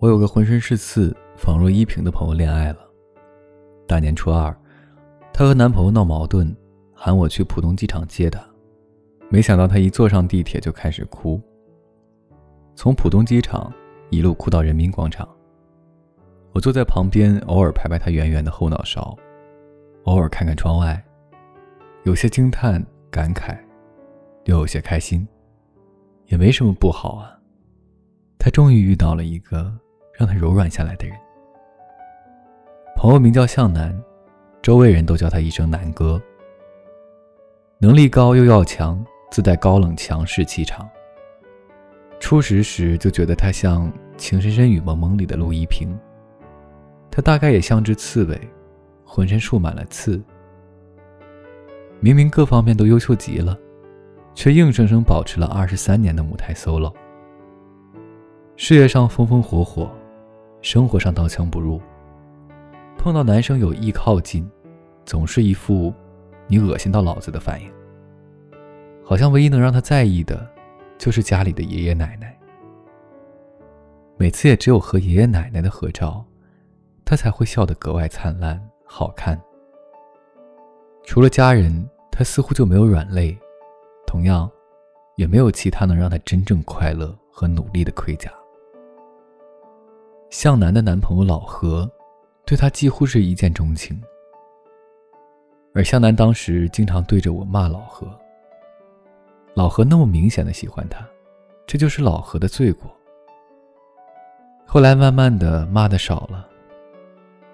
我有个浑身是刺、仿若依萍的朋友恋爱了。大年初二，她和男朋友闹矛盾，喊我去浦东机场接她。没想到她一坐上地铁就开始哭，从浦东机场一路哭到人民广场。我坐在旁边，偶尔拍拍她圆圆的后脑勺，偶尔看看窗外，有些惊叹、感慨，又有些开心，也没什么不好啊。她终于遇到了一个。让他柔软下来的人。朋友名叫向南，周围人都叫他一声南哥。能力高又要强，自带高冷强势气场。初识时就觉得他像《情深深雨蒙蒙里的陆一平。他大概也像只刺猬，浑身竖满了刺。明明各方面都优秀极了，却硬生生保持了二十三年的母胎 solo。事业上风风火火。生活上刀枪不入，碰到男生有意靠近，总是一副“你恶心到老子”的反应。好像唯一能让他在意的，就是家里的爷爷奶奶。每次也只有和爷爷奶奶的合照，他才会笑得格外灿烂好看。除了家人，他似乎就没有软肋，同样，也没有其他能让他真正快乐和努力的盔甲。向南的男朋友老何，对她几乎是一见钟情，而向南当时经常对着我骂老何。老何那么明显的喜欢她，这就是老何的罪过。后来慢慢的骂的少了，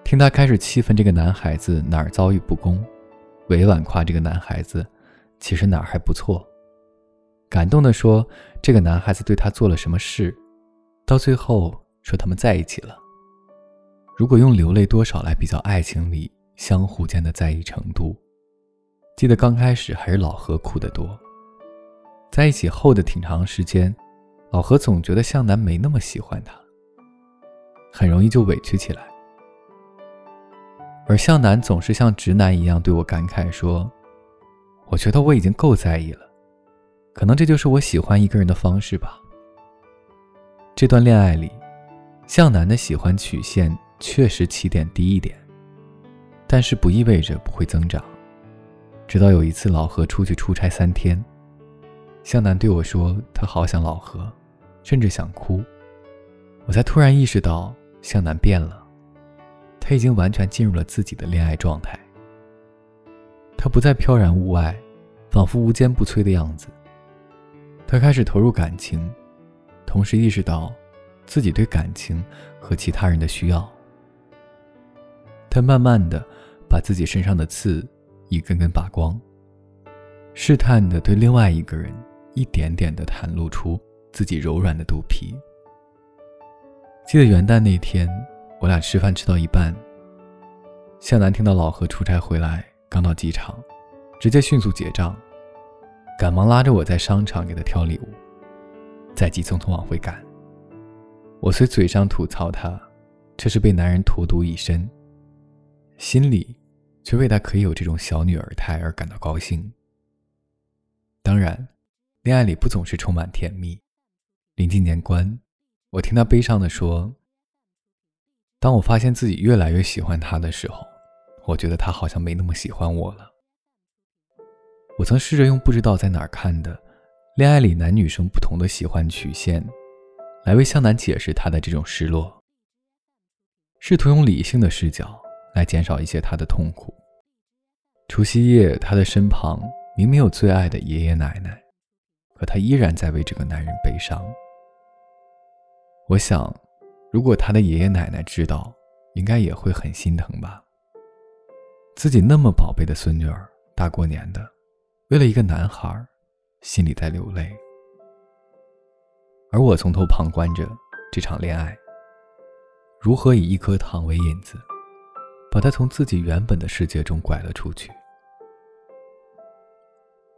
听他开始气愤这个男孩子哪儿遭遇不公，委婉夸这个男孩子其实哪儿还不错，感动的说这个男孩子对他做了什么事，到最后。说他们在一起了。如果用流泪多少来比较爱情里相互间的在意程度，记得刚开始还是老何哭得多。在一起后的挺长时间，老何总觉得向南没那么喜欢他，很容易就委屈起来。而向南总是像直男一样对我感慨说：“我觉得我已经够在意了，可能这就是我喜欢一个人的方式吧。”这段恋爱里。向南的喜欢曲线确实起点低一点，但是不意味着不会增长。直到有一次老何出去出差三天，向南对我说他好想老何，甚至想哭，我才突然意识到向南变了，他已经完全进入了自己的恋爱状态。他不再飘然物外，仿佛无坚不摧的样子。他开始投入感情，同时意识到。自己对感情和其他人的需要，他慢慢的把自己身上的刺一根根拔光，试探的对另外一个人一点点的袒露出自己柔软的肚皮。记得元旦那天，我俩吃饭吃到一半，向南听到老何出差回来，刚到机场，直接迅速结账，赶忙拉着我在商场给他挑礼物，再急匆匆往回赶。我虽嘴上吐槽他，却是被男人荼毒一身，心里却为他可以有这种小女儿态而感到高兴。当然，恋爱里不总是充满甜蜜。临近年关，我听他悲伤地说：“当我发现自己越来越喜欢他的时候，我觉得他好像没那么喜欢我了。”我曾试着用不知道在哪儿看的恋爱里男女生不同的喜欢曲线。来为向南解释他的这种失落，试图用理性的视角来减少一些他的痛苦。除夕夜，他的身旁明明有最爱的爷爷奶奶，可他依然在为这个男人悲伤。我想，如果他的爷爷奶奶知道，应该也会很心疼吧。自己那么宝贝的孙女儿，大过年的，为了一个男孩，心里在流泪。而我从头旁观着这场恋爱，如何以一颗糖为引子，把他从自己原本的世界中拐了出去。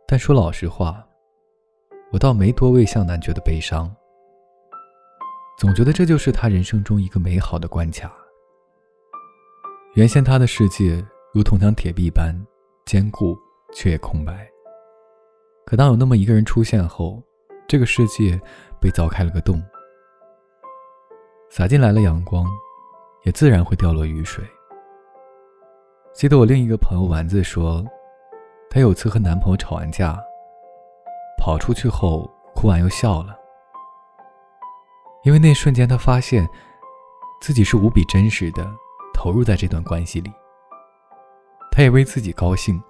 但说老实话，我倒没多为向南觉得悲伤，总觉得这就是他人生中一个美好的关卡。原先他的世界如铜墙铁壁般坚固，却也空白。可当有那么一个人出现后，这个世界。被凿开了个洞，洒进来了阳光，也自然会掉落雨水。记得我另一个朋友丸子说，她有次和男朋友吵完架，跑出去后哭完又笑了，因为那瞬间她发现自己是无比真实的投入在这段关系里。她也为自己高兴，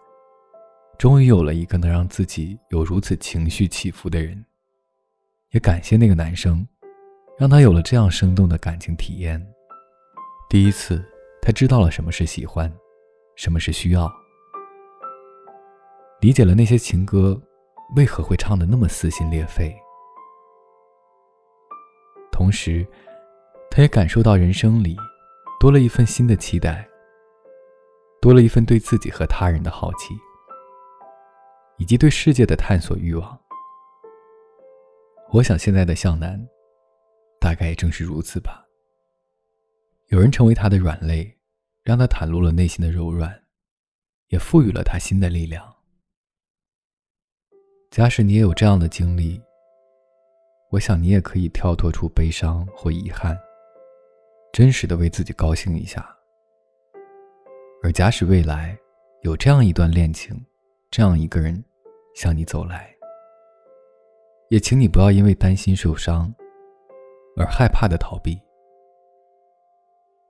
终于有了一个能让自己有如此情绪起伏的人，也感谢那个男生。让他有了这样生动的感情体验。第一次，他知道了什么是喜欢，什么是需要，理解了那些情歌为何会唱得那么撕心裂肺。同时，他也感受到人生里多了一份新的期待，多了一份对自己和他人的好奇，以及对世界的探索欲望。我想，现在的向南。大概也正是如此吧。有人成为他的软肋，让他袒露了内心的柔软，也赋予了他新的力量。假使你也有这样的经历，我想你也可以跳脱出悲伤或遗憾，真实的为自己高兴一下。而假使未来有这样一段恋情，这样一个人向你走来，也请你不要因为担心受伤。而害怕的逃避，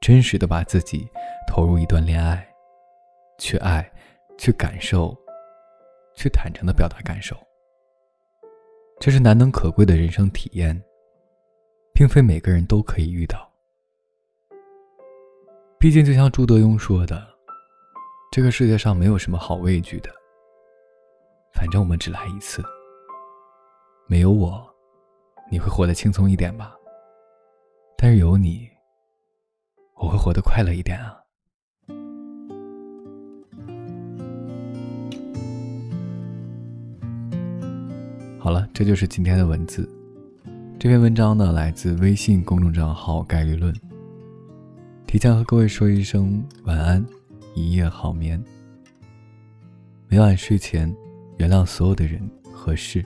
真实的把自己投入一段恋爱，去爱，去感受，去坦诚的表达感受，这是难能可贵的人生体验，并非每个人都可以遇到。毕竟，就像朱德庸说的：“这个世界上没有什么好畏惧的，反正我们只来一次。没有我，你会活得轻松一点吧？”但是有你，我会活得快乐一点啊！好了，这就是今天的文字。这篇文章呢，来自微信公众账号“概率论”。提前和各位说一声晚安，一夜好眠。每晚睡前，原谅所有的人和事，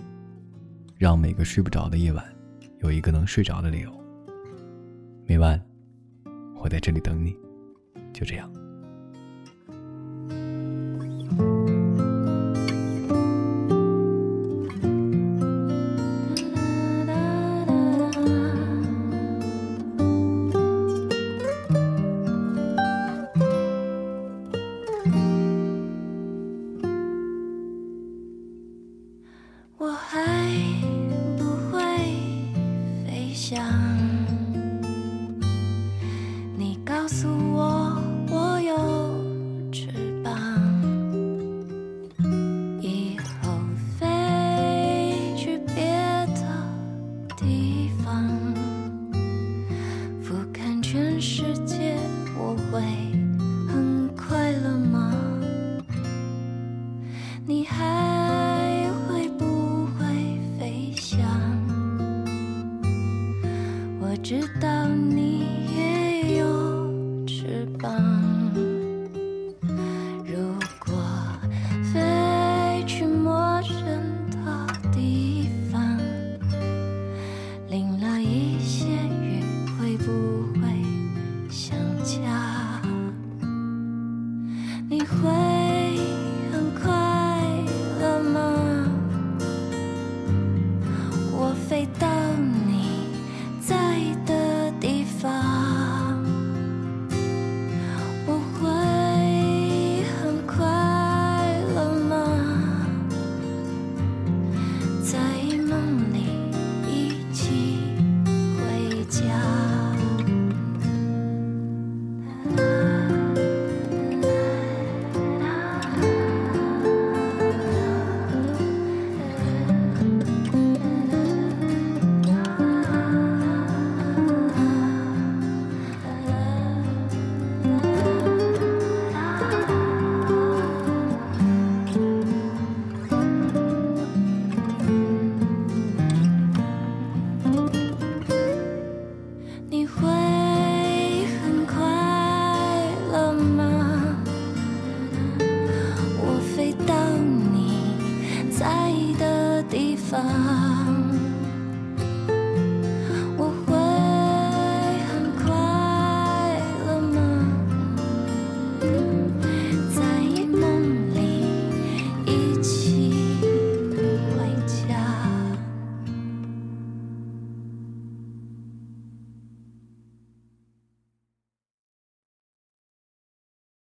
让每个睡不着的夜晚有一个能睡着的理由。每晚，我在这里等你，就这样。你还会不会飞翔？我知道你也有翅膀。如果飞去陌生的地方